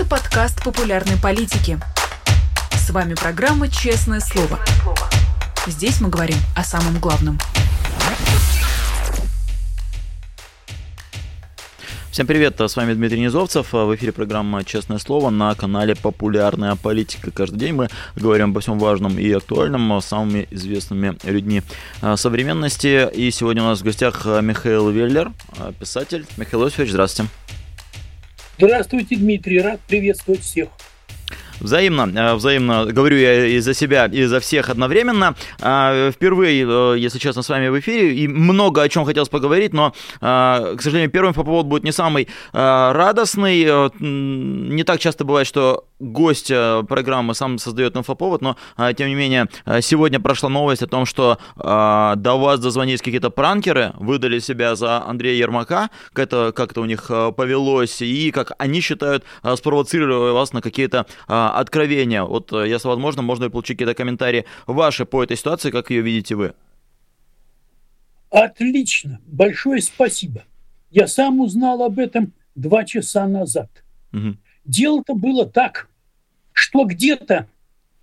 Это подкаст популярной политики. С вами программа «Честное слово». Здесь мы говорим о самом главном. Всем привет, с вами Дмитрий Низовцев. В эфире программа «Честное слово» на канале «Популярная политика». Каждый день мы говорим обо всем важном и актуальном с самыми известными людьми современности. И сегодня у нас в гостях Михаил Веллер, писатель. Михаил Иосифович, здравствуйте. Здравствуйте, Дмитрий, рад приветствовать всех. Взаимно, э, взаимно, говорю я и за себя, и за всех одновременно. А, впервые, э, если честно, с вами в эфире, и много о чем хотелось поговорить, но, а, к сожалению, первый инфоповод будет не самый радостный. Э, не так часто бывает, что гость программы сам создает инфоповод, но, тем не менее, сегодня прошла новость о том, что до вас дозвонились какие-то пранкеры, выдали себя за Андрея Ермака, это, как это у них повелось, и как они считают, спровоцировали вас на какие-то откровения. Вот э, если возможно, можно получить какие-то комментарии ваши по этой ситуации, как ее видите вы. Отлично, большое спасибо. Я сам узнал об этом два часа назад. Угу. Дело-то было так, что где-то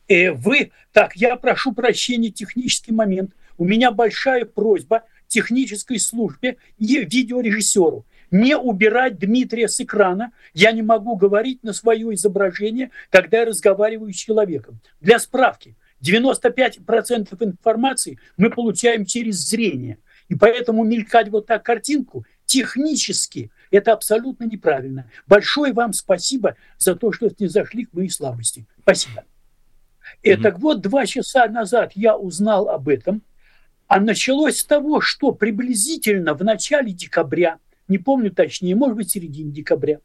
э, вы... Так, я прошу прощения, технический момент. У меня большая просьба технической службе и видеорежиссеру не убирать Дмитрия с экрана. Я не могу говорить на свое изображение, когда я разговариваю с человеком. Для справки, 95% информации мы получаем через зрение. И поэтому мелькать вот так картинку технически это абсолютно неправильно. Большое вам спасибо за то, что не зашли к моей слабости. Спасибо. Mm-hmm. И, так вот, два часа назад я узнал об этом, а началось с того, что приблизительно в начале декабря не помню точнее, может быть, в середине декабря,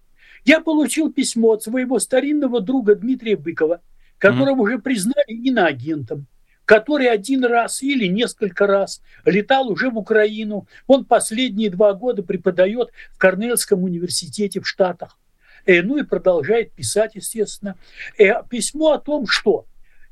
я получил письмо от своего старинного друга Дмитрия Быкова, которого mm-hmm. уже признали иноагентом, который один раз или несколько раз летал уже в Украину. Он последние два года преподает в Корнельском университете в Штатах. Э, ну и продолжает писать, естественно. Э, письмо о том, что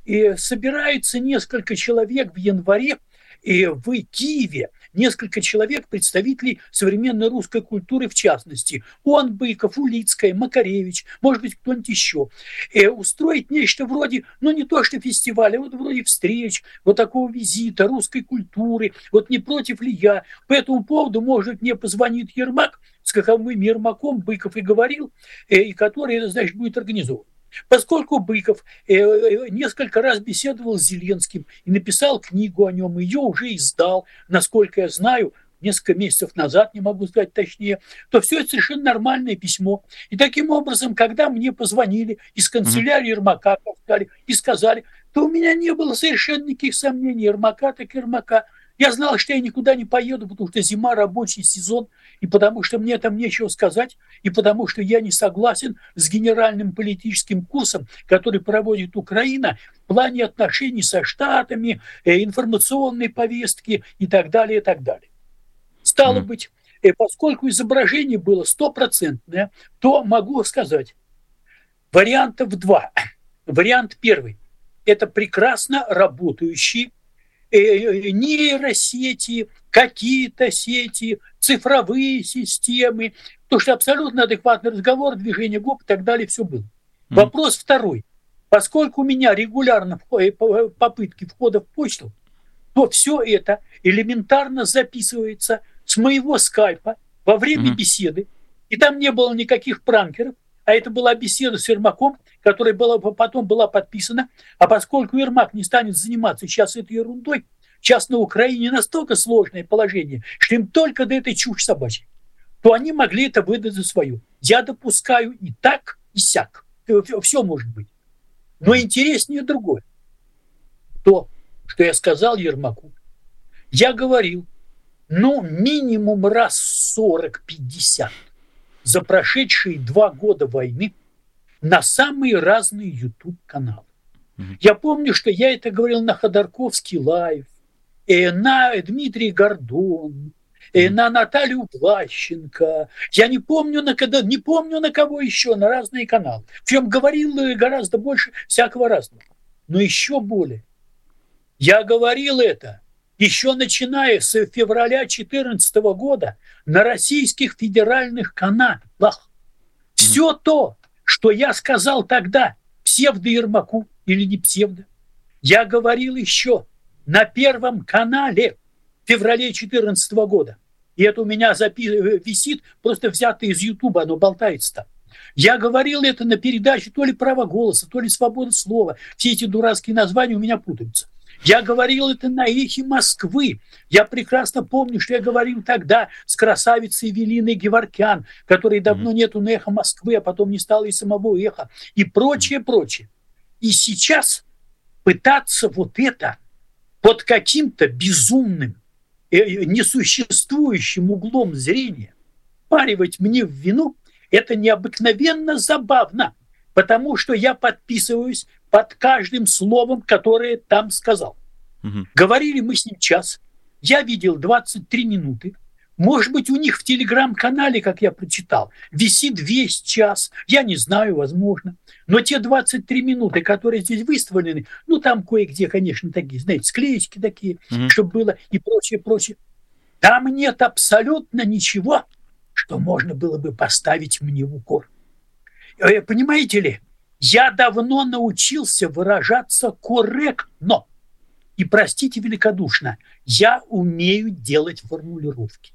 э, собирается несколько человек в январе в Киеве несколько человек, представителей современной русской культуры в частности. Он, Быков, Улицкая, Макаревич, может быть, кто-нибудь еще. Э, устроить нечто вроде, ну не то что фестиваля, вот вроде встреч, вот такого визита русской культуры. Вот не против ли я? По этому поводу, может, мне позвонит Ермак, с каковым Ермаком Быков и говорил, э, и который, значит, будет организован. Поскольку Быков э, э, несколько раз беседовал с Зеленским и написал книгу о нем, ее уже издал, насколько я знаю, несколько месяцев назад, не могу сказать точнее, то все это совершенно нормальное письмо. И таким образом, когда мне позвонили из канцелярии Ермака и сказали, то у меня не было совершенно никаких сомнений, Ермака так Ермака – я знал, что я никуда не поеду, потому что зима, рабочий сезон, и потому что мне там нечего сказать, и потому что я не согласен с генеральным политическим курсом, который проводит Украина в плане отношений со Штатами, э, информационной повестки и так далее, и так далее. Стало mm. быть, э, поскольку изображение было стопроцентное, то могу сказать, вариантов два. Вариант первый – это прекрасно работающий нейросети, какие-то сети, цифровые системы, то, что абсолютно адекватный разговор, движение губ и так далее, все было. Mm. Вопрос второй. Поскольку у меня регулярно э, попытки входа в почту, то все это элементарно записывается с моего скайпа во время mm. беседы, и там не было никаких пранкеров, а это была беседа с Ермаком, которая была, потом была подписана. А поскольку Ермак не станет заниматься сейчас этой ерундой, сейчас на Украине настолько сложное положение, что им только до этой чушь собачьей, то они могли это выдать за свою. Я допускаю и так, и сяк. Все может быть. Но интереснее другое. То, что я сказал Ермаку. Я говорил, ну, минимум раз 40-50 за прошедшие два года войны на самые разные YouTube-каналы. Mm-hmm. Я помню, что я это говорил на Ходорковский Live, э, на Дмитрий Гордон, э, mm-hmm. на Наталью Влащенко. Я не помню, на, когда, не помню на кого еще, на разные каналы. Причем говорил э, гораздо больше всякого разного. Но еще более. Я говорил это еще начиная с февраля 2014 года на российских федеральных каналах. Все то, что я сказал тогда псевдо-Ермаку или не псевдо. Я говорил еще на Первом канале в феврале 2014 года. И это у меня запи- висит, просто взято из Ютуба, оно болтается там. Я говорил это на передаче то ли право голоса, то ли свобода слова. Все эти дурацкие названия у меня путаются. Я говорил это на эхе Москвы. Я прекрасно помню, что я говорил тогда с красавицей Велиной Геворкян, которой давно нету на эхо Москвы, а потом не стало и самого эха, и прочее, прочее. И сейчас пытаться вот это под каким-то безумным, э, несуществующим углом зрения паривать мне в вину, это необыкновенно забавно, потому что я подписываюсь под каждым словом, которое там сказал. Угу. Говорили мы с ним час. Я видел 23 минуты. Может быть, у них в телеграм-канале, как я прочитал, висит весь час. Я не знаю, возможно. Но те 23 минуты, которые здесь выставлены, ну, там кое-где, конечно, такие, знаете, склеечки такие, угу. чтобы было и прочее, прочее. Там нет абсолютно ничего, что можно было бы поставить мне в укор. Э, понимаете ли, я давно научился выражаться корректно. И простите великодушно, я умею делать формулировки.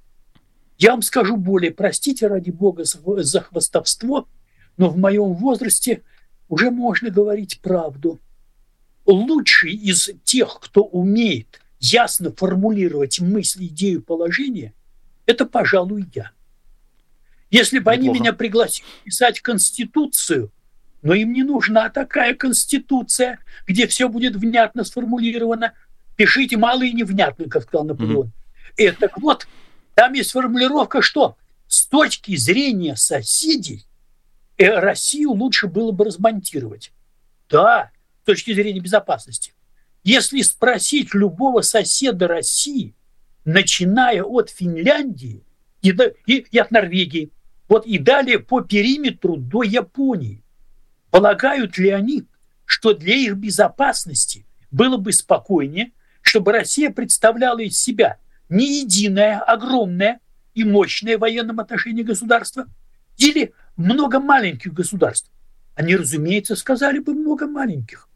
Я вам скажу более, простите ради бога за хвостовство, но в моем возрасте уже можно говорить правду. Лучший из тех, кто умеет ясно формулировать мысли, идею, положение, это, пожалуй, я. Если бы Неплохо. они меня пригласили писать Конституцию, но им не нужна такая конституция, где все будет внятно сформулировано. Пишите мало и невнятно, как сказал Наполеон. Mm-hmm. И, так вот, там есть формулировка, что с точки зрения соседей э, Россию лучше было бы размонтировать. Да, с точки зрения безопасности. Если спросить любого соседа России, начиная от Финляндии и, и, и от Норвегии, вот и далее по периметру до Японии, Полагают ли они, что для их безопасности было бы спокойнее, чтобы Россия представляла из себя не единое, огромное и мощное в военном отношении государство или много маленьких государств? Они, разумеется, сказали бы много маленьких,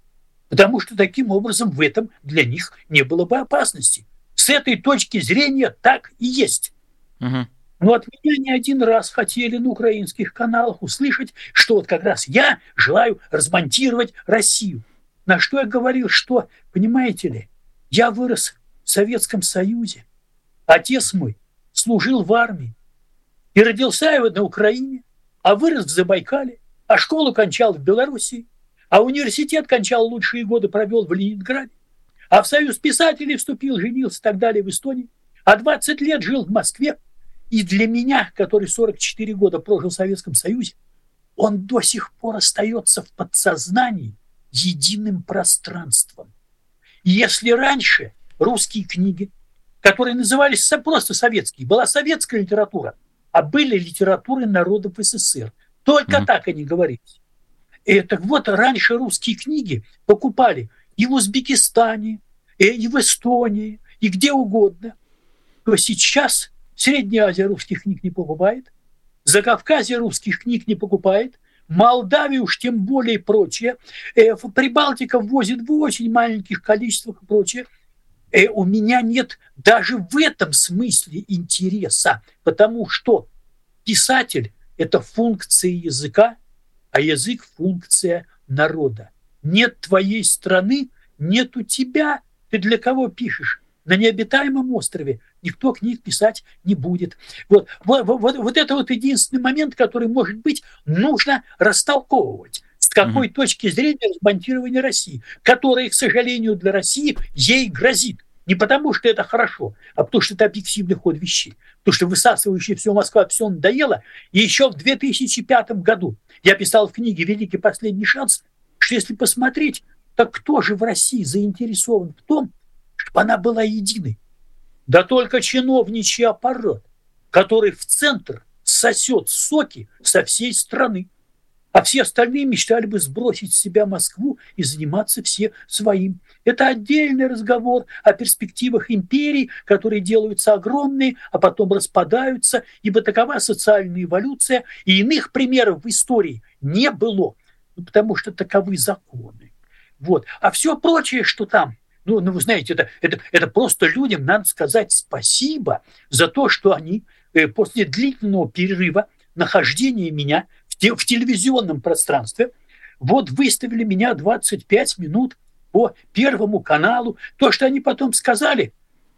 потому что таким образом в этом для них не было бы опасности. С этой точки зрения так и есть. Угу. Но от меня не один раз хотели на украинских каналах услышать, что вот как раз я желаю размонтировать Россию. На что я говорил, что, понимаете ли, я вырос в Советском Союзе. Отец мой служил в армии и родился я на Украине, а вырос в Забайкале, а школу кончал в Белоруссии, а университет кончал лучшие годы, провел в Ленинграде, а в Союз писателей вступил, женился и так далее в Эстонии, а 20 лет жил в Москве, и для меня, который 44 года прожил в Советском Союзе, он до сих пор остается в подсознании единым пространством. И если раньше русские книги, которые назывались просто советские, была советская литература, а были литературы народов СССР, только mm-hmm. так они говорились. И так вот, раньше русские книги покупали и в Узбекистане, и в Эстонии, и где угодно. То сейчас Средняя Азия русских книг не покупает, Закавказье русских книг не покупает, Молдавию уж тем более прочее, э, Прибалтика ввозит в очень маленьких количествах и прочее. Э, у меня нет даже в этом смысле интереса, потому что писатель – это функция языка, а язык – функция народа. Нет твоей страны, нет у тебя. Ты для кого пишешь? На необитаемом острове никто книг писать не будет. Вот, вот, вот, вот это вот единственный момент, который, может быть, нужно растолковывать с какой mm-hmm. точки зрения разбонтирования России, которое, к сожалению, для России ей грозит. Не потому, что это хорошо, а потому, что это объективный ход вещей. Потому что высасывающая все Москва все надоело. И еще в 2005 году я писал в книге «Великий последний шанс», что если посмотреть, так кто же в России заинтересован в том, чтобы она была единой? Да только чиновничий аппарат, который в центр сосет соки со всей страны. а все остальные мечтали бы сбросить с себя Москву и заниматься все своим. Это отдельный разговор о перспективах империй, которые делаются огромные, а потом распадаются, ибо такова социальная эволюция, и иных примеров в истории не было, ну, потому что таковы законы. Вот. А все прочее, что там, ну, ну вы знаете, это, это, это просто людям надо сказать спасибо за то, что они э, после длительного перерыва нахождения меня в, те, в телевизионном пространстве вот выставили меня 25 минут по Первому каналу. То, что они потом сказали,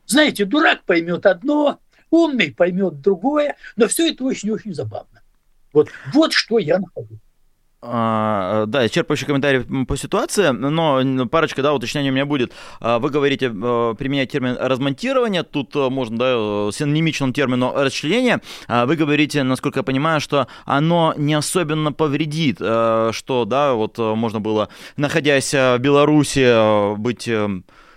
знаете, дурак поймет одно, умный поймет другое, но все это очень-очень забавно. Вот, вот что я нахожу. А, да, исчерпывающий комментарий по ситуации, но парочка, да, уточнений у меня будет. А, вы говорите, э, применять термин размонтирование, тут э, можно, да, э, синонимичному термину расчленение. Вы говорите, насколько я понимаю, что оно не особенно повредит, что, да, вот можно было, находясь в Беларуси, быть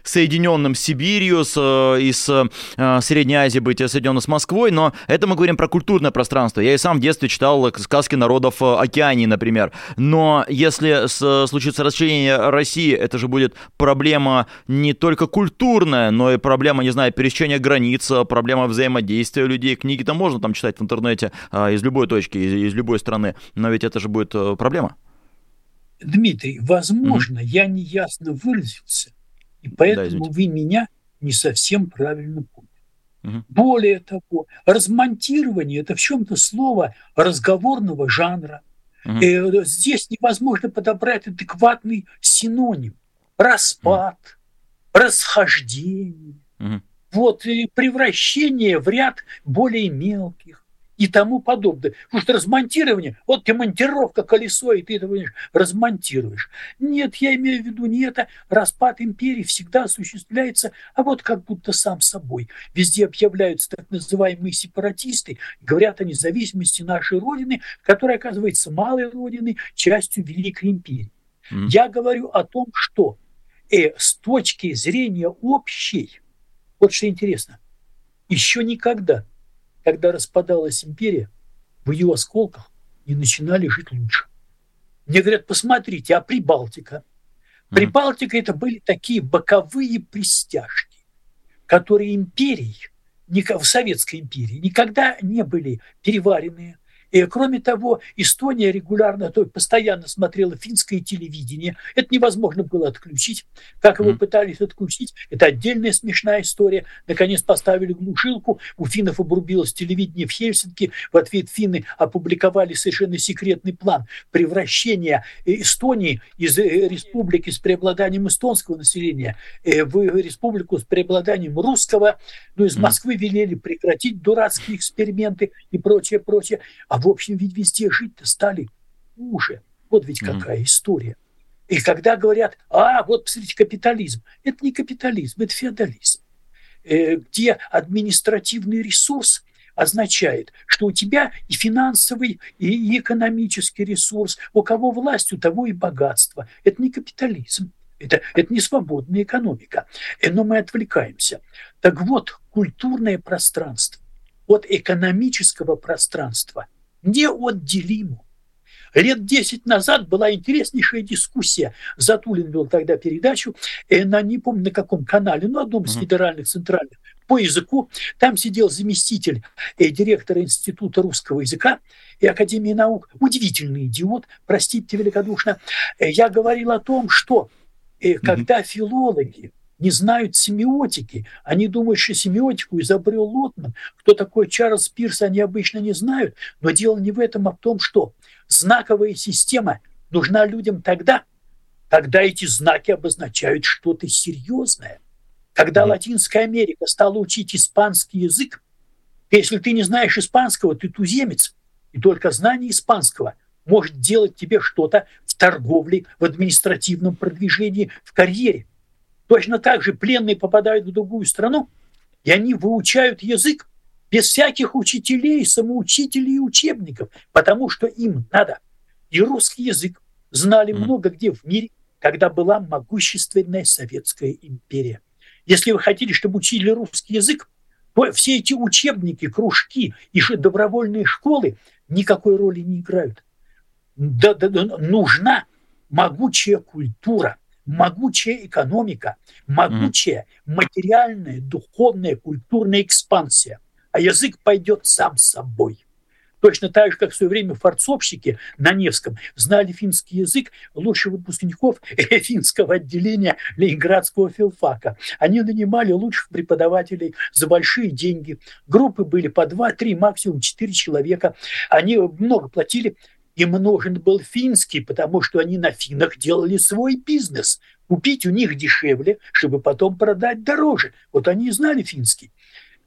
соединенным с Сибирью, с, э, и с э, Средней Азией быть соединенным с Москвой, но это мы говорим про культурное пространство. Я и сам в детстве читал сказки народов э, Океании, например. Но если случится расчленение России, это же будет проблема не только культурная, но и проблема, не знаю, пересечения границ, проблема взаимодействия людей. Книги-то можно там читать в интернете из любой точки, из, из любой страны, но ведь это же будет проблема. Дмитрий, возможно, mm-hmm. я неясно выразился, и поэтому да, вы меня не совсем правильно поняли. Угу. Более того, размонтирование – это в чем-то слово разговорного жанра. Угу. Э, здесь невозможно подобрать адекватный синоним. Распад, угу. расхождение. Угу. Вот, и превращение в ряд более мелких и тому подобное. Потому что размонтирование, вот тебе монтировка колесо, и ты это размонтируешь. Нет, я имею в виду не это. Распад империи всегда осуществляется, а вот как будто сам собой. Везде объявляются так называемые сепаратисты, говорят о независимости нашей Родины, которая оказывается малой Родиной, частью Великой империи. Mm. Я говорю о том, что э, с точки зрения общей, вот что интересно, еще никогда – когда распадалась империя, в ее осколках не начинали жить лучше. Мне говорят, посмотрите, а Прибалтика? Прибалтика это были такие боковые пристяжки, которые империи, в Советской империи, никогда не были переваренные, и, кроме того, Эстония регулярно, то постоянно смотрела финское телевидение. Это невозможно было отключить. Как его mm. пытались отключить, это отдельная смешная история. Наконец поставили глушилку, у финнов обрубилось телевидение в Хельсинки. В ответ финны опубликовали совершенно секретный план превращения Эстонии из э, республики с преобладанием эстонского населения э, в республику с преобладанием русского. Ну, из Москвы велели прекратить дурацкие эксперименты и прочее, прочее. А в общем, ведь везде жить-то стали хуже. Вот ведь mm-hmm. какая история. И когда говорят, а, вот, посмотрите, капитализм. Это не капитализм, это феодализм. Э, где административный ресурс означает, что у тебя и финансовый, и экономический ресурс, у кого власть, у того и богатство. Это не капитализм. Это, это не свободная экономика. Э, но мы отвлекаемся. Так вот, культурное пространство от экономического пространства неотделимо. Лет 10 назад была интереснейшая дискуссия. Затулин вел тогда передачу, э, на, не помню на каком канале, но одном из федеральных центральных, по языку. Там сидел заместитель э, директора Института русского языка и Академии наук. Удивительный идиот, простите великодушно. Э, я говорил о том, что э, когда филологи не знают семиотики. Они думают, что семиотику изобрел Лотман. Кто такой Чарльз Пирс, они обычно не знают. Но дело не в этом, а в том, что знаковая система нужна людям тогда, когда эти знаки обозначают что-то серьезное. Когда Латинская Америка стала учить испанский язык, если ты не знаешь испанского, ты туземец. И только знание испанского может делать тебе что-то в торговле, в административном продвижении, в карьере. Точно так же пленные попадают в другую страну, и они выучают язык без всяких учителей, самоучителей и учебников, потому что им надо. И русский язык знали много где в мире, когда была могущественная Советская империя. Если вы хотели, чтобы учили русский язык, то все эти учебники, кружки и добровольные школы никакой роли не играют. да, да, нужна могучая культура, могучая экономика, могучая материальная, духовная, культурная экспансия. А язык пойдет сам собой. Точно так же, как в свое время форцовщики на Невском знали финский язык лучше выпускников финского отделения Ленинградского филфака. Они нанимали лучших преподавателей за большие деньги. Группы были по два, три, максимум четыре человека. Они много платили. Им нужен был финский, потому что они на финах делали свой бизнес. Купить у них дешевле, чтобы потом продать дороже. Вот они и знали финский.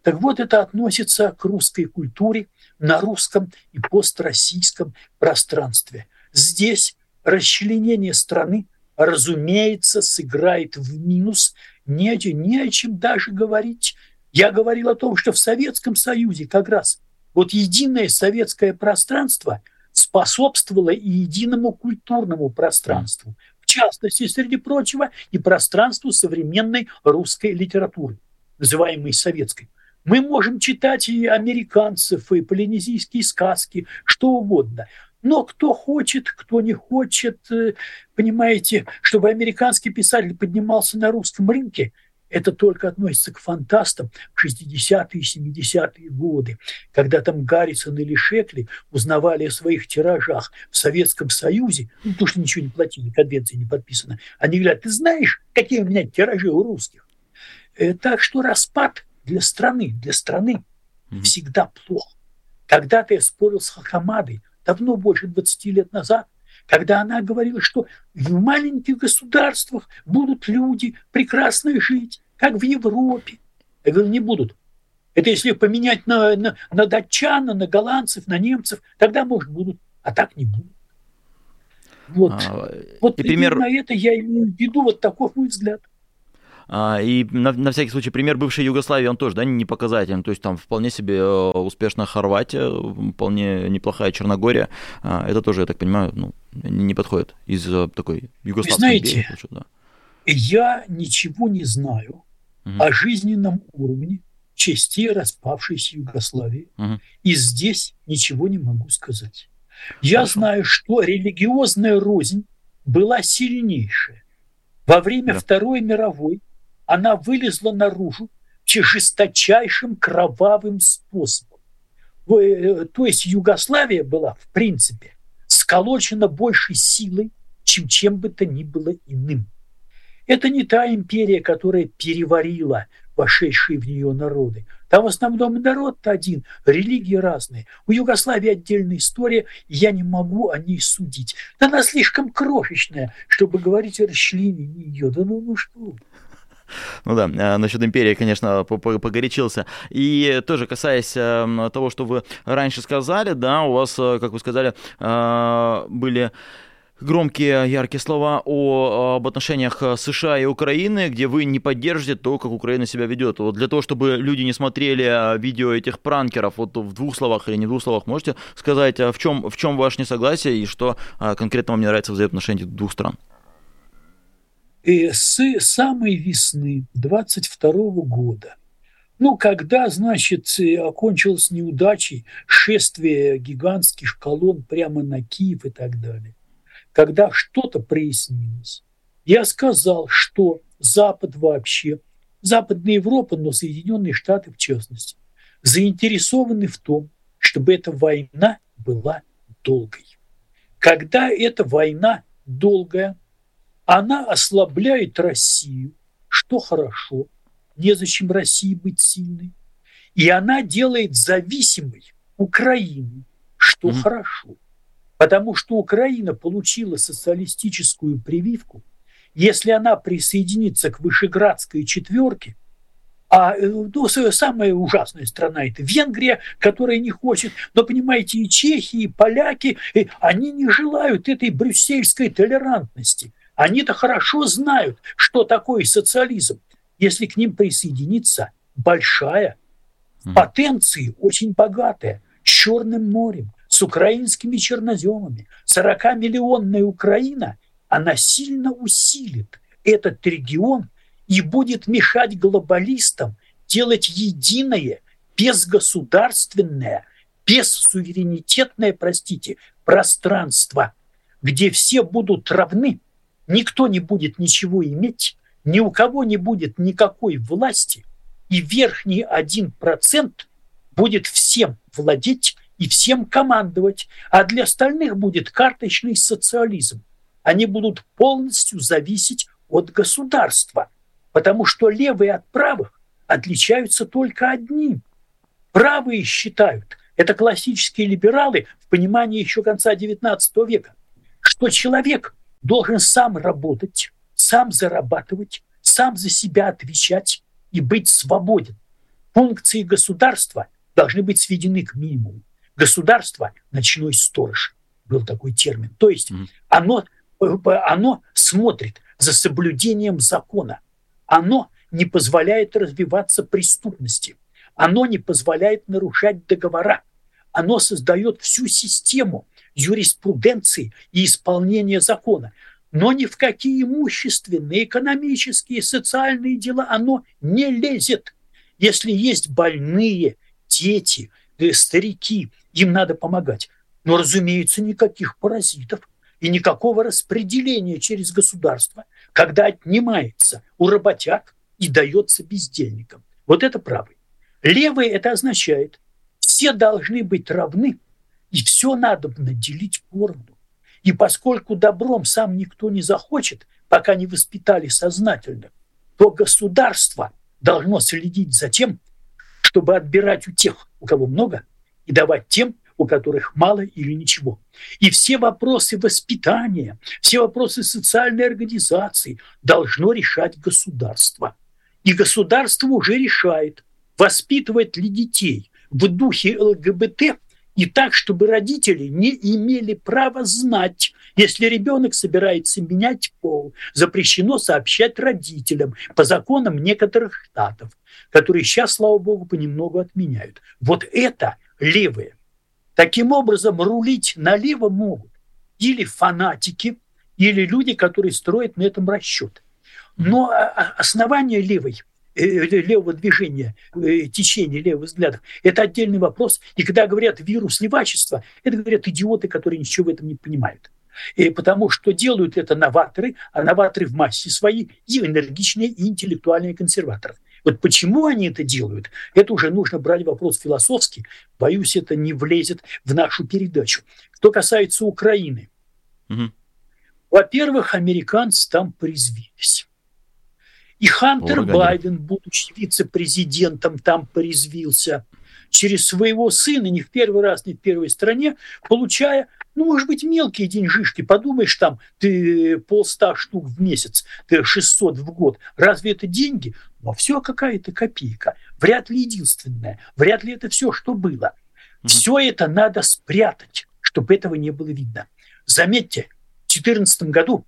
Так вот, это относится к русской культуре на русском и построссийском пространстве. Здесь расчленение страны, разумеется, сыграет в минус. Не, не о чем даже говорить. Я говорил о том, что в Советском Союзе как раз вот единое советское пространство способствовало и единому культурному пространству. В частности, среди прочего, и пространству современной русской литературы, называемой советской. Мы можем читать и американцев, и полинезийские сказки, что угодно. Но кто хочет, кто не хочет, э, понимаете, чтобы американский писатель поднимался на русском рынке, это только относится к фантастам в 60-е и 70-е годы, когда там Гаррисон или Шекли узнавали о своих тиражах в Советском Союзе, ну, потому что ничего не платили, конвенция не подписана. Они говорят, ты знаешь, какие у меня тиражи у русских? Э, так что распад для страны, для страны mm-hmm. всегда плохо. Когда-то я спорил с Хахамадой, давно, больше 20 лет назад, когда она говорила, что в маленьких государствах будут люди прекрасно жить, как в Европе. Я говорю, не будут. Это если поменять на, на, на датчан, на голландцев, на немцев, тогда, может, будут, а так не будут. Вот, а, вот и пример... на это я имею в виду, вот такой мой взгляд. А, и на, на всякий случай пример бывшей Югославии, он тоже да, не показателен. То есть там вполне себе э, успешная Хорватия, вполне неплохая Черногория. А, это тоже, я так понимаю, ну, не подходит из такой югославской Знаете, империи. Да. Я ничего не знаю угу. о жизненном уровне частей распавшейся Югославии. Угу. И здесь ничего не могу сказать. Я Хорошо. знаю, что религиозная рознь была сильнейшая. Во время да. Второй мировой она вылезла наружу жесточайшим кровавым способом. Э, то есть Югославия была, в принципе, сколочена большей силой, чем чем бы то ни было иным. Это не та империя, которая переварила вошедшие в нее народы. Там в основном народ-то один, религии разные. У Югославии отдельная история, я не могу о ней судить. Она слишком крошечная, чтобы говорить о расчленении ее. Да ну, ну что ну да, э, насчет империи, конечно, погорячился. И тоже касаясь эм, того, что вы раньше сказали, да, у вас, э, как вы сказали, э, были громкие, яркие слова о, об отношениях США и Украины, где вы не поддержите то, как Украина себя ведет. Вот для того, чтобы люди не смотрели видео этих пранкеров, вот в двух словах или не в двух словах, можете сказать, в чем, в чем ваше несогласие и что конкретно вам не нравится в взаимоотношениях двух стран? И с самой весны 22 года, ну, когда, значит, окончилось неудачей шествие гигантских колонн прямо на Киев и так далее, когда что-то прояснилось, я сказал, что Запад вообще, Западная Европа, но Соединенные Штаты в частности, заинтересованы в том, чтобы эта война была долгой. Когда эта война долгая, она ослабляет Россию, что хорошо, незачем России быть сильной. И она делает зависимой Украину, что mm-hmm. хорошо. Потому что Украина получила социалистическую прививку. Если она присоединится к Вышеградской четверке, а э, ну, самая ужасная страна это Венгрия, которая не хочет. Но понимаете, и чехи, и поляки, и они не желают этой брюссельской толерантности. Они-то хорошо знают, что такое социализм. Если к ним присоединиться большая, в потенции очень богатая, с Черным морем, с украинскими черноземами, 40-миллионная Украина, она сильно усилит этот регион и будет мешать глобалистам делать единое, безгосударственное, бессуверенитетное, простите, пространство, где все будут равны, никто не будет ничего иметь, ни у кого не будет никакой власти, и верхний один процент будет всем владеть и всем командовать, а для остальных будет карточный социализм. Они будут полностью зависеть от государства, потому что левые от правых отличаются только одним. Правые считают, это классические либералы в понимании еще конца XIX века, что человек должен сам работать, сам зарабатывать, сам за себя отвечать и быть свободен. Функции государства должны быть сведены к минимуму. Государство – ночной сторож, был такой термин. То есть оно, оно смотрит за соблюдением закона. Оно не позволяет развиваться преступности. Оно не позволяет нарушать договора. Оно создает всю систему юриспруденции и исполнения закона. Но ни в какие имущественные, экономические, социальные дела оно не лезет. Если есть больные, дети, старики, им надо помогать. Но, разумеется, никаких паразитов и никакого распределения через государство, когда отнимается у работяг и дается бездельникам. Вот это правый. Левый это означает, все должны быть равны, и все надо наделить поровну. И поскольку добром сам никто не захочет, пока не воспитали сознательно, то государство должно следить за тем, чтобы отбирать у тех, у кого много, и давать тем, у которых мало или ничего. И все вопросы воспитания, все вопросы социальной организации должно решать государство. И государство уже решает, воспитывать ли детей в духе ЛГБТ и так, чтобы родители не имели права знать, если ребенок собирается менять пол, запрещено сообщать родителям по законам некоторых штатов, которые сейчас, слава богу, понемногу отменяют. Вот это левые. Таким образом, рулить налево могут или фанатики, или люди, которые строят на этом расчет. Но а, а, основание левой левого движения, э, течения левых взглядов, это отдельный вопрос. И когда говорят вирус левачества, это говорят идиоты, которые ничего в этом не понимают. И потому что делают это новаторы, а новаторы в массе свои и энергичные, и интеллектуальные консерваторы. Вот почему они это делают, это уже нужно брать вопрос философский. Боюсь, это не влезет в нашу передачу. Что касается Украины. Угу. Во-первых, американцы там призвились. И Хантер Органи. Байден, будучи вице-президентом, там порезвился через своего сына, не в первый раз, не в первой стране, получая, ну, может быть, мелкие деньжишки. Подумаешь, там, ты полста штук в месяц, ты 600 в год. Разве это деньги? Но все какая-то копейка. Вряд ли единственная. Вряд ли это все, что было. Mm-hmm. Все это надо спрятать, чтобы этого не было видно. Заметьте, в 2014 году,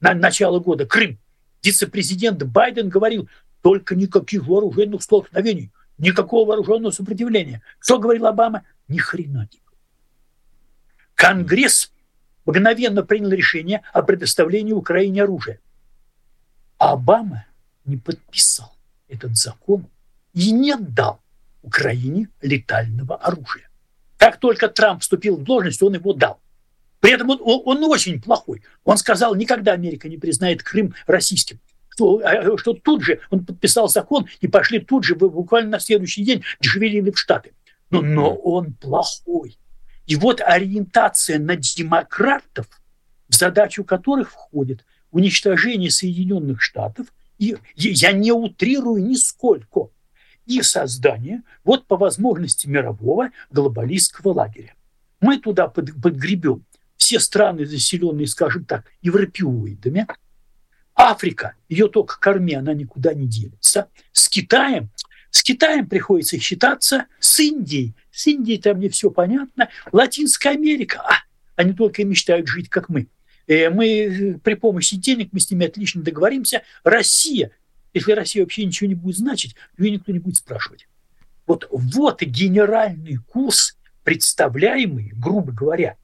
на начало года, Крым вице-президент Байден говорил, только никаких вооруженных столкновений, никакого вооруженного сопротивления. Что говорил Обама? Ни хрена Конгресс мгновенно принял решение о предоставлении Украине оружия. А Обама не подписал этот закон и не дал Украине летального оружия. Как только Трамп вступил в должность, он его дал. При этом он, он, он очень плохой. Он сказал, никогда Америка не признает Крым российским. Что, а, что тут же он подписал закон и пошли тут же буквально на следующий день джавелины в Штаты. Но, но он плохой. И вот ориентация на демократов, в задачу которых входит уничтожение Соединенных Штатов, и я не утрирую нисколько, и создание, вот по возможности мирового глобалистского лагеря. Мы туда подгребем все страны, заселенные, скажем так, европеоидами, Африка, ее только корми, она никуда не делится. С Китаем, с Китаем приходится считаться, с Индией. С Индией там не все понятно. Латинская Америка, а, они только и мечтают жить, как мы. Э, мы э, при помощи денег, мы с ними отлично договоримся. Россия, если Россия вообще ничего не будет значить, ее никто не будет спрашивать. Вот, вот генеральный курс, представляемый, грубо говоря,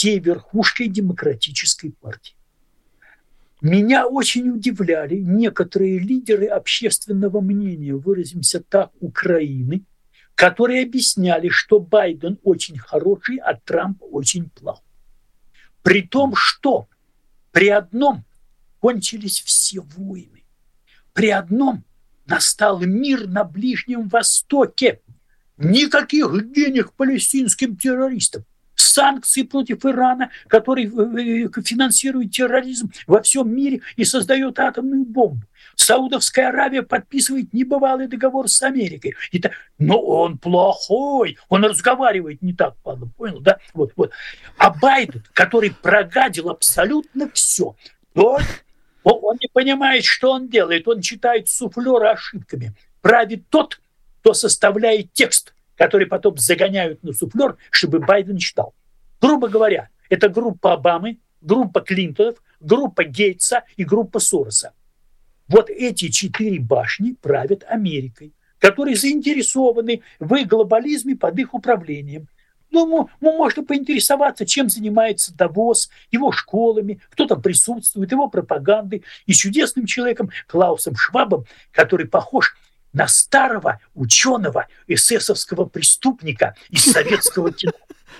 всей верхушкой демократической партии. Меня очень удивляли некоторые лидеры общественного мнения, выразимся так, Украины, которые объясняли, что Байден очень хороший, а Трамп очень плохой. При том, что при одном кончились все войны, при одном настал мир на Ближнем Востоке. Никаких денег палестинским террористам санкции против Ирана, который э, э, финансирует терроризм во всем мире и создает атомную бомбу. Саудовская Аравия подписывает небывалый договор с Америкой. Это, но он плохой, он разговаривает не так, понял, да? Вот, вот. А Байден, который прогадил абсолютно все, то он не понимает, что он делает, он читает суфлера ошибками. Правит тот, кто составляет текст, который потом загоняют на суфлер, чтобы Байден читал. Грубо говоря, это группа Обамы, группа Клинтонов, группа Гейтса и группа Сороса. Вот эти четыре башни правят Америкой, которые заинтересованы в глобализме под их управлением. Ну, можно поинтересоваться, чем занимается Давос, его школами, кто там присутствует, его пропагандой и чудесным человеком Клаусом Швабом, который похож на старого ученого эсэсовского преступника из советского кино.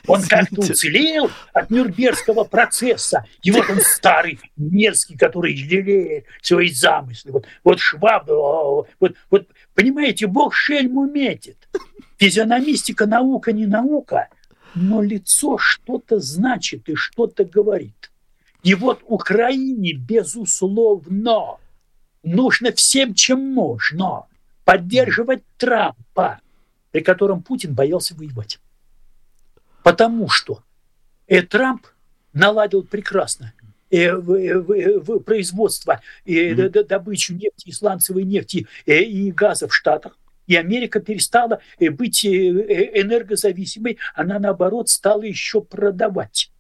Он как-то уцелел от Нюрнбергского процесса. И вот он старый, мерзкий, который лелеет свои замыслы. Вот, вот Шваб, вот, вот, понимаете, Бог шельму метит. Физиономистика наука не наука, но лицо что-то значит и что-то говорит. И вот Украине, безусловно, нужно всем, чем можно, поддерживать Трампа, при котором Путин боялся воевать. Потому что э, Трамп наладил прекрасно э, в, э, в, в производство, э, mm-hmm. добычу нефти, исландцевой нефти э, и газа в Штатах. И Америка перестала э, быть э, э, энергозависимой, она наоборот стала еще продавать.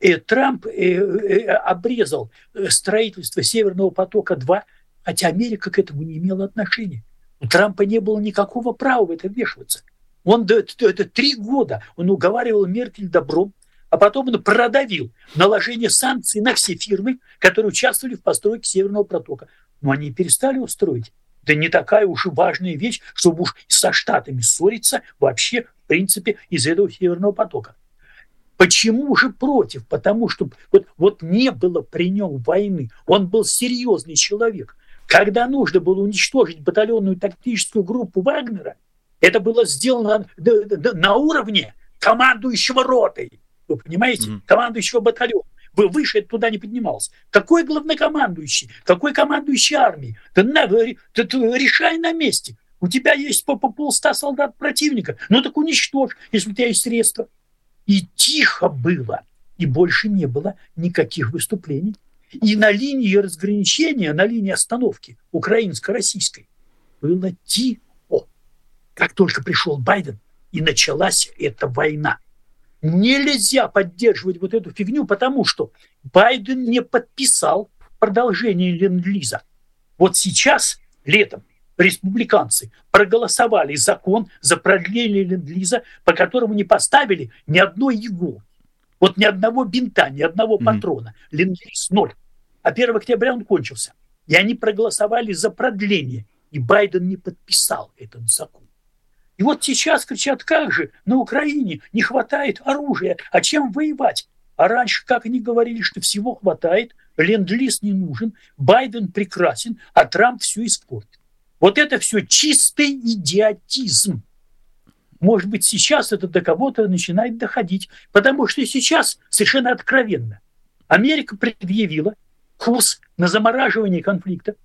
И Трамп обрезал строительство Северного потока-2, хотя Америка к этому не имела отношения. У Трампа не было никакого права в это вмешиваться. Он это три года он уговаривал Меркель добром, а потом он продавил наложение санкций на все фирмы, которые участвовали в постройке Северного протока. Но они перестали устроить. Да не такая уж и важная вещь, чтобы уж со Штатами ссориться вообще, в принципе, из этого Северного потока. Почему же против? Потому что вот, вот не было при нем войны. Он был серьезный человек. Когда нужно было уничтожить батальонную тактическую группу Вагнера – это было сделано на уровне командующего ротой. Вы понимаете? Mm-hmm. Командующего батальона. Вы выше туда не поднимался. Какой главнокомандующий? Какой командующий армией? Ты, на, ты, ты решай на месте. У тебя есть по, по полста солдат противника. Ну так уничтожь, если у тебя есть средства. И тихо было. И больше не было никаких выступлений. И на линии разграничения, на линии остановки украинско-российской было тихо как только пришел Байден, и началась эта война. Нельзя поддерживать вот эту фигню, потому что Байден не подписал продолжение Ленд-Лиза. Вот сейчас, летом, республиканцы проголосовали закон за продление Ленд-Лиза, по которому не поставили ни одной иглы. Вот ни одного бинта, ни одного патрона. Mm-hmm. Ленд-Лиз ноль. А 1 октября он кончился. И они проголосовали за продление. И Байден не подписал этот закон. И вот сейчас кричат, как же, на Украине не хватает оружия, а чем воевать? А раньше, как они говорили, что всего хватает, ленд-лиз не нужен, Байден прекрасен, а Трамп все испортит. Вот это все чистый идиотизм. Может быть, сейчас это до кого-то начинает доходить, потому что сейчас совершенно откровенно Америка предъявила курс на замораживание конфликта,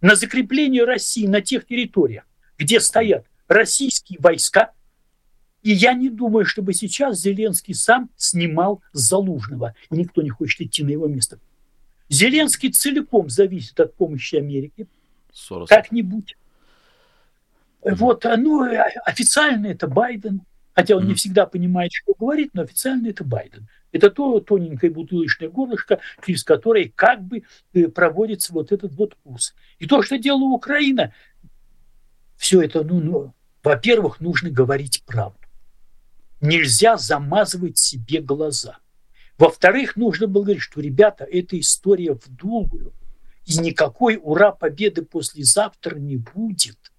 на закрепление России на тех территориях, где стоят российские войска. И я не думаю, чтобы сейчас Зеленский сам снимал Залужного, и никто не хочет идти на его место. Зеленский целиком зависит от помощи Америки. Как-нибудь. Вот, ну, официально это Байден, хотя он не всегда понимает, что говорит, но официально это Байден. Это то тоненькое бутылочное горлышко, через которое как бы э, проводится вот этот вот курс. И то, что делала Украина, все это, ну, ну во-первых, нужно говорить правду. Нельзя замазывать себе глаза. Во-вторых, нужно было говорить, что, ребята, эта история в долгую, и никакой ура победы послезавтра не будет.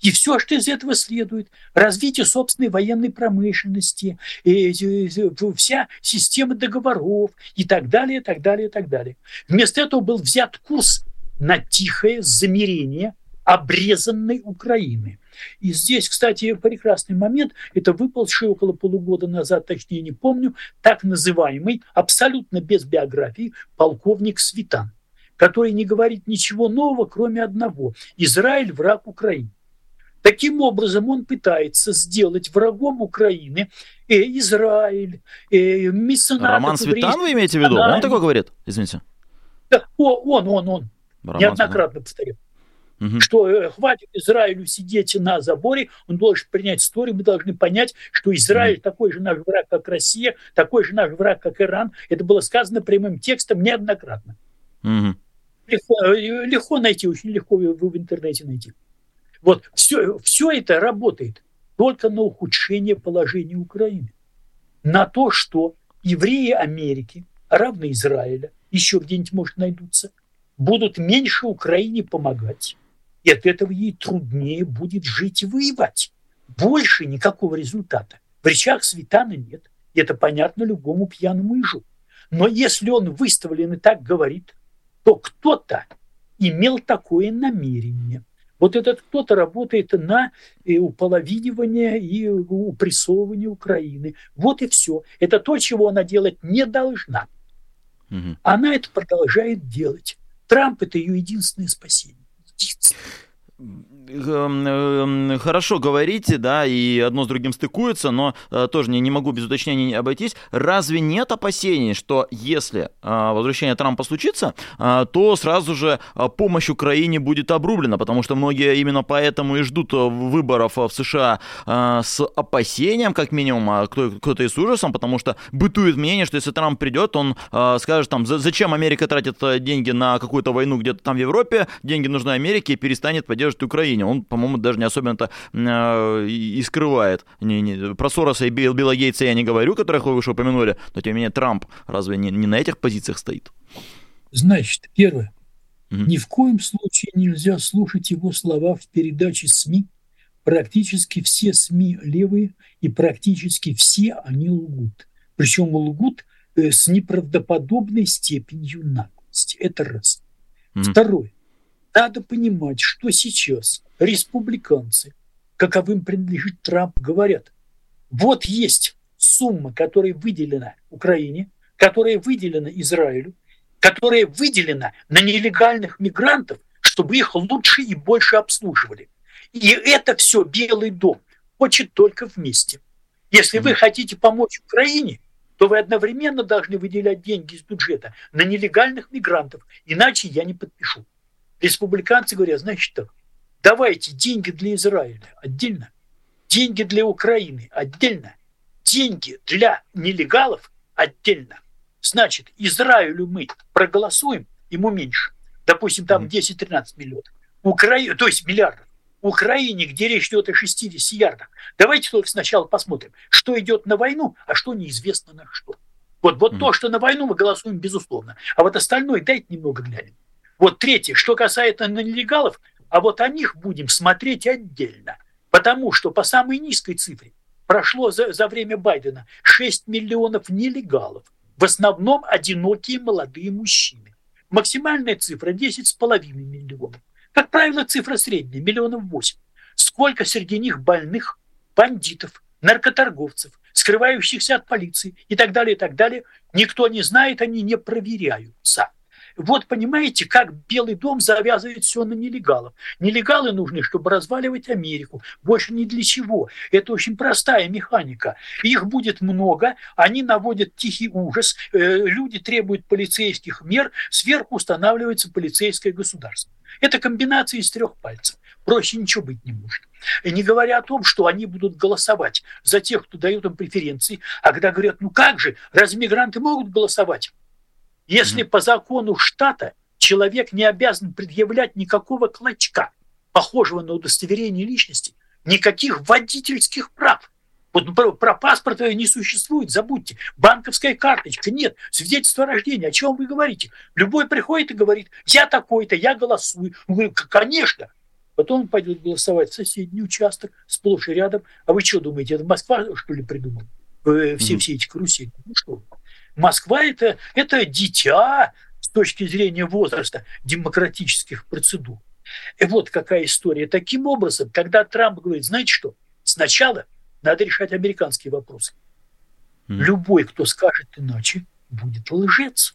И все, что из этого следует, развитие собственной военной промышленности, и, и, и, вся система договоров и так далее, и так далее, и так далее. Вместо этого был взят курс на тихое замерение обрезанной Украины. И здесь, кстати, прекрасный момент, это выползший около полугода назад, точнее не помню, так называемый, абсолютно без биографии, полковник Светан, который не говорит ничего нового, кроме одного – Израиль – враг Украины. Таким образом, он пытается сделать врагом Украины э, Израиль, э, меценатов. Роман Светан вы имеете в виду? Он такой говорит? Извините. Да, он, он, он. Роман Неоднократно повторял. Угу. Что э, хватит Израилю сидеть на заборе, он должен принять историю, мы должны понять, что Израиль угу. такой же наш враг, как Россия, такой же наш враг, как Иран. Это было сказано прямым текстом неоднократно. Угу. Легко, э, легко найти, очень легко вы в интернете найти. Вот все, все это работает только на ухудшение положения Украины. На то, что евреи Америки, равно Израиля, еще где-нибудь, может, найдутся, будут меньше Украине помогать. И от этого ей труднее будет жить и воевать. Больше никакого результата. В речах Светана нет. И это понятно любому пьяному ежу. Но если он выставлен и так говорит, то кто-то имел такое намерение. Вот этот кто-то работает на э, уполовинивание и упрессовывание Украины. Вот и все. Это то, чего она делать не должна. Угу. Она это продолжает делать. Трамп – это ее единственное спасение. Единственное. Эм, эм, хорошо говорите, да, и одно с другим стыкуется, но э, тоже не, не могу без уточнений не обойтись. Разве нет опасений, что если э, возвращение Трампа случится, э, то сразу же помощь Украине будет обрублена, потому что многие именно поэтому и ждут выборов в США с опасением, как минимум, а кто-то и с ужасом, потому что бытует мнение, что если Трамп придет, он скажет там, зачем Америка тратит деньги на какую-то войну где-то там в Европе, деньги нужны Америке и перестанет поддерживать Украину. Украине. Он, по-моему, даже не особенно-то э, и скрывает. Не, не, про Сороса и Билл, Билла Гейтса я не говорю, которых вы уже упомянули, но тем не менее Трамп разве не, не на этих позициях стоит? Значит, первое. Угу. Ни в коем случае нельзя слушать его слова в передаче СМИ. Практически все СМИ левые, и практически все они лгут. Причем лгут э, с неправдоподобной степенью наглости. Это раз. Mm. Второе. Надо понимать, что сейчас республиканцы, каковым принадлежит Трамп, говорят, вот есть сумма, которая выделена Украине, которая выделена Израилю, которая выделена на нелегальных мигрантов, чтобы их лучше и больше обслуживали. И это все Белый дом хочет только вместе. Если вы хотите помочь Украине, то вы одновременно должны выделять деньги из бюджета на нелегальных мигрантов, иначе я не подпишу. Республиканцы говорят, значит так, давайте деньги для Израиля отдельно, деньги для Украины отдельно, деньги для нелегалов отдельно. Значит, Израилю мы проголосуем, ему меньше. Допустим, там 10-13 миллионов. Украине, то есть миллиардов. Украине, где речь идет о 60 ярдах. Давайте только сначала посмотрим, что идет на войну, а что неизвестно на что. Вот, вот mm-hmm. то, что на войну мы голосуем, безусловно. А вот остальное дайте немного глянем. Вот третье, что касается нелегалов, а вот о них будем смотреть отдельно. Потому что по самой низкой цифре прошло за, за время Байдена 6 миллионов нелегалов, в основном одинокие молодые мужчины. Максимальная цифра 10,5 миллионов. Как правило, цифра средняя, миллионов 8. Сколько среди них больных, бандитов, наркоторговцев, скрывающихся от полиции и так далее, и так далее, никто не знает, они не проверяются. Вот понимаете, как Белый дом завязывает все на нелегалов. Нелегалы нужны, чтобы разваливать Америку. Больше ни для чего. Это очень простая механика. Их будет много, они наводят тихий ужас, э, люди требуют полицейских мер, сверху устанавливается полицейское государство. Это комбинация из трех пальцев. Проще ничего быть не может. И не говоря о том, что они будут голосовать за тех, кто дает им преференции, а когда говорят, ну как же, разве мигранты могут голосовать? Если mm-hmm. по закону штата человек не обязан предъявлять никакого клочка, похожего на удостоверение личности, никаких водительских прав. Вот про, про паспорт не существует, забудьте. Банковская карточка, нет. Свидетельство о рождении, о чем вы говорите? Любой приходит и говорит, я такой-то, я голосую. Ну, конечно, Потом он пойдет голосовать в соседний участок, сплошь и рядом. А вы что думаете, это Москва, что ли, придумала? Э, все, все эти карусели. Ну что? Москва это, это дитя с точки зрения возраста демократических процедур. И вот какая история. Таким образом, когда Трамп говорит, знаете что, сначала надо решать американские вопросы. Mm. Любой, кто скажет иначе, будет лжец.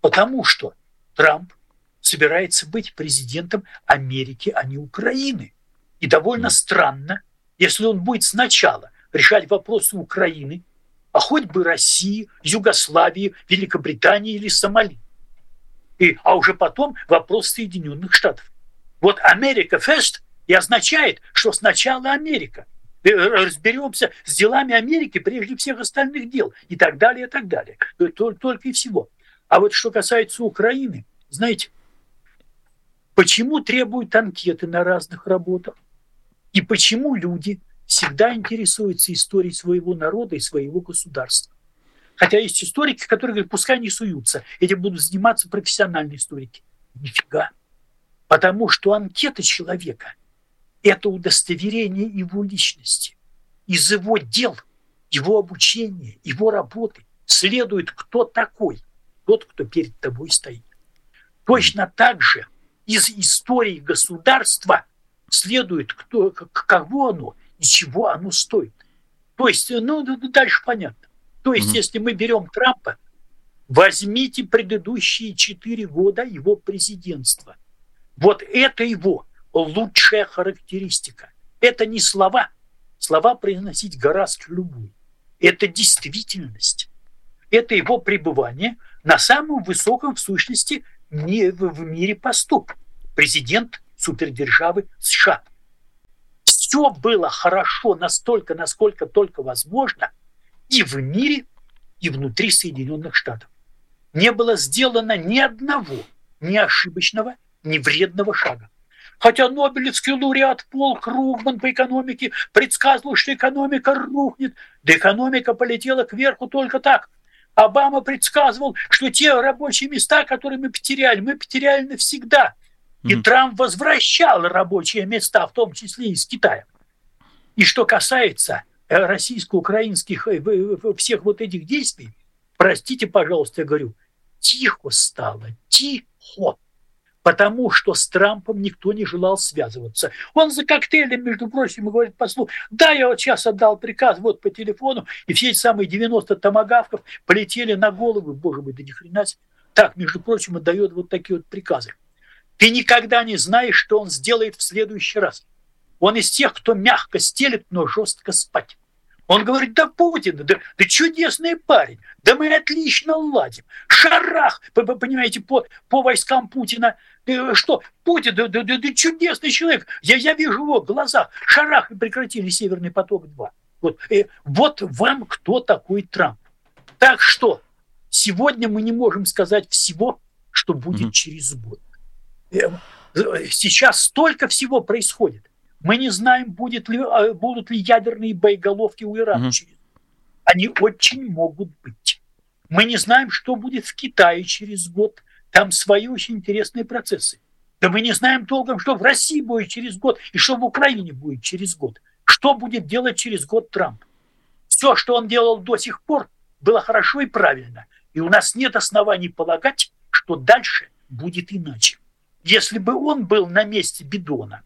Потому что Трамп собирается быть президентом Америки, а не Украины. И довольно mm. странно, если он будет сначала решать вопросы Украины, а хоть бы России, Югославии, Великобритании или Сомали. И, а уже потом вопрос Соединенных Штатов. Вот Америка Фест и означает, что сначала Америка. Э, разберемся с делами Америки прежде всех остальных дел и так далее, и так далее. Э, только и всего. А вот что касается Украины, знаете, почему требуют анкеты на разных работах? И почему люди всегда интересуются историей своего народа и своего государства? Хотя есть историки, которые говорят, пускай не суются, этим будут заниматься профессиональные историки. Нифига. Потому что анкета человека – это удостоверение его личности. Из его дел, его обучения, его работы следует, кто такой, тот, кто перед тобой стоит. Точно так же из истории государства следует, кто, кого оно и чего оно стоит. То есть, ну, дальше понятно. То есть, mm-hmm. если мы берем Трампа, возьмите предыдущие четыре года его президентства – вот это его лучшая характеристика. Это не слова. Слова произносить гораздо любую. Это действительность. Это его пребывание на самом высоком в сущности в мире посту. Президент супердержавы США. Все было хорошо настолько, насколько только возможно и в мире, и внутри Соединенных Штатов. Не было сделано ни одного неошибочного невредного шага. Хотя Нобелевский лауреат Пол Кругман по экономике предсказывал, что экономика рухнет, да экономика полетела кверху только так. Обама предсказывал, что те рабочие места, которые мы потеряли, мы потеряли навсегда. И mm-hmm. Трамп возвращал рабочие места, в том числе из Китая. И что касается э, российско-украинских э, всех вот этих действий, простите, пожалуйста, я говорю, тихо стало, тихо потому что с Трампом никто не желал связываться. Он за коктейлем, между прочим, говорит послу, да, я вот сейчас отдал приказ вот по телефону, и все эти самые 90 томогавков полетели на голову, боже мой, да ни хрена себе. Так, между прочим, отдает вот такие вот приказы. Ты никогда не знаешь, что он сделает в следующий раз. Он из тех, кто мягко стелет, но жестко спать. Он говорит, да Путин, да, да чудесный парень, да мы отлично ладим. Шарах, понимаете, по, по войскам Путина. Э, что, Путин, да, да, да, да чудесный человек. Я, я вижу его в глазах. Шарах, и прекратили Северный поток-2. Вот, э, вот вам кто такой Трамп. Так что сегодня мы не можем сказать всего, что будет mm-hmm. через год. Э, э, сейчас столько всего происходит. Мы не знаем, будет ли, а, будут ли ядерные боеголовки у Ирана угу. Они очень могут быть. Мы не знаем, что будет в Китае через год. Там свои очень интересные процессы. Да мы не знаем толком, что в России будет через год и что в Украине будет через год. Что будет делать через год Трамп. Все, что он делал до сих пор, было хорошо и правильно. И у нас нет оснований полагать, что дальше будет иначе. Если бы он был на месте Бидона,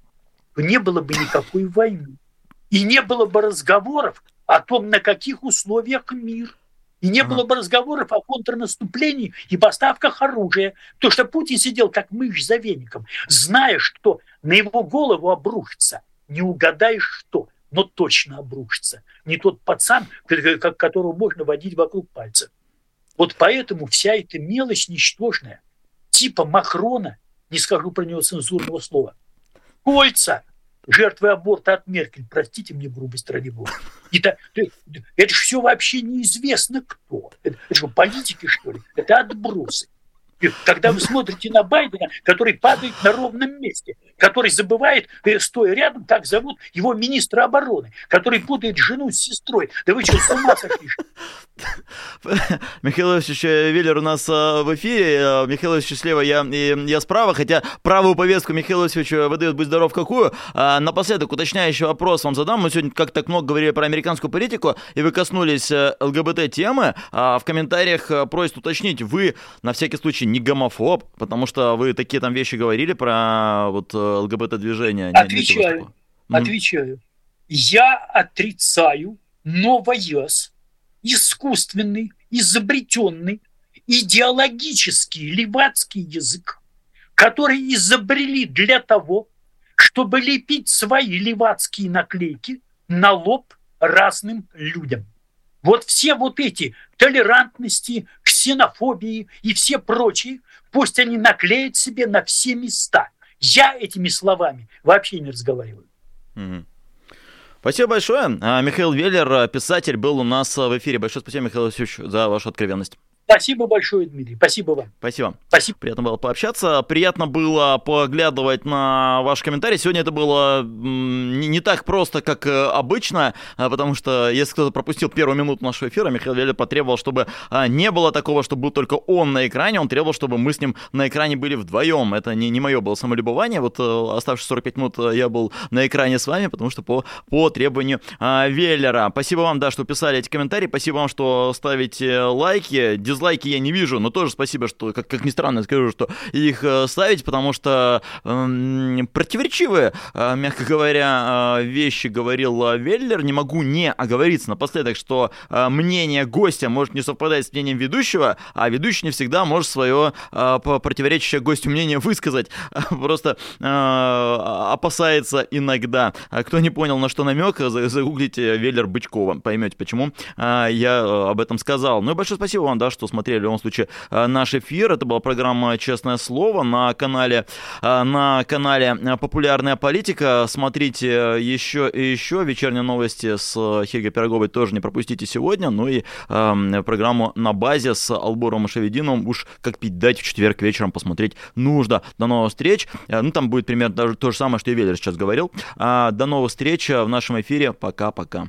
то не было бы никакой войны. И не было бы разговоров о том, на каких условиях мир. И не было бы разговоров о контрнаступлении и поставках оружия. То, что Путин сидел как мышь за веником, зная, что на его голову обрушится. Не угадаешь что, но точно обрушится. Не тот пацан, которого можно водить вокруг пальца. Вот поэтому вся эта мелочь ничтожная, типа Макрона, не скажу про него цензурного слова, кольца, жертвы аборта от Меркель, простите мне грубость ради бога. Это, это же все вообще неизвестно кто. Это, это что, политики, что ли? Это отбросы. Когда вы смотрите на Байдена, который падает на ровном месте, который забывает, э, стоя рядом, так зовут его министра обороны, который путает жену с сестрой. Да вы что, с ума сошли? Михаил Ильич Веллер у нас э, в эфире. Э, Михаил Ильич слева, я, я справа, хотя правую повестку Михаил Ильич выдает «Будь здоров» какую. А напоследок уточняющий вопрос вам задам. Мы сегодня как так много говорили про американскую политику, и вы коснулись ЛГБТ-темы. А в комментариях просят уточнить, вы на всякий случай не гомофоб, потому что вы такие там вещи говорили про вот э, ЛГБТ-движение. Отвечаю, отвечаю. Я отрицаю новояз, искусственный, изобретенный, идеологический левацкий язык, который изобрели для того, чтобы лепить свои левацкие наклейки на лоб разным людям. Вот все вот эти толерантности, ксенофобии и все прочие, пусть они наклеят себе на все места. Я этими словами вообще не разговариваю. Спасибо большое. А, Михаил Веллер, писатель, был у нас в эфире. Большое спасибо, Михаил Васильевич, за вашу откровенность. Спасибо большое, Дмитрий. Спасибо вам. Спасибо. Спасибо. Приятно было пообщаться. Приятно было поглядывать на ваши комментарии. Сегодня это было не так просто, как э, обычно, а, потому что если кто-то пропустил первую минуту нашего эфира, Михаил Веля потребовал, чтобы а, не было такого, чтобы был только он на экране. Он требовал, чтобы мы с ним на экране были вдвоем. Это не, не мое было самолюбование. Вот э, оставшиеся 45 минут э, я был на экране с вами, потому что по, по требованию а, Веллера. Спасибо вам, да, что писали эти комментарии. Спасибо вам, что ставите лайки дизлайки я не вижу, но тоже спасибо, что, как, как ни странно, скажу, что их э, ставить, потому что э, противоречивые, э, мягко говоря, э, вещи говорил э, Веллер. Не могу не оговориться напоследок, что э, мнение гостя может не совпадать с мнением ведущего, а ведущий не всегда может свое э, противоречащее гостю мнение высказать. Просто э, опасается иногда. А кто не понял, на что намек, загуглите Веллер Бычкова, поймете, почему э, я э, об этом сказал. Ну и большое спасибо вам, да, что что смотрели в любом случае э, наш эфир. Это была программа «Честное слово» на канале, э, на канале э, «Популярная политика». Смотрите еще и еще вечерние новости с Хельгой Пироговой тоже не пропустите сегодня. Ну и э, программу «На базе» с Албором Машевединовым уж как пить дать в четверг вечером посмотреть нужно. До новых встреч. Ну, там будет примерно даже то же самое, что и Веллер сейчас говорил. До новых встреч в нашем эфире. Пока-пока.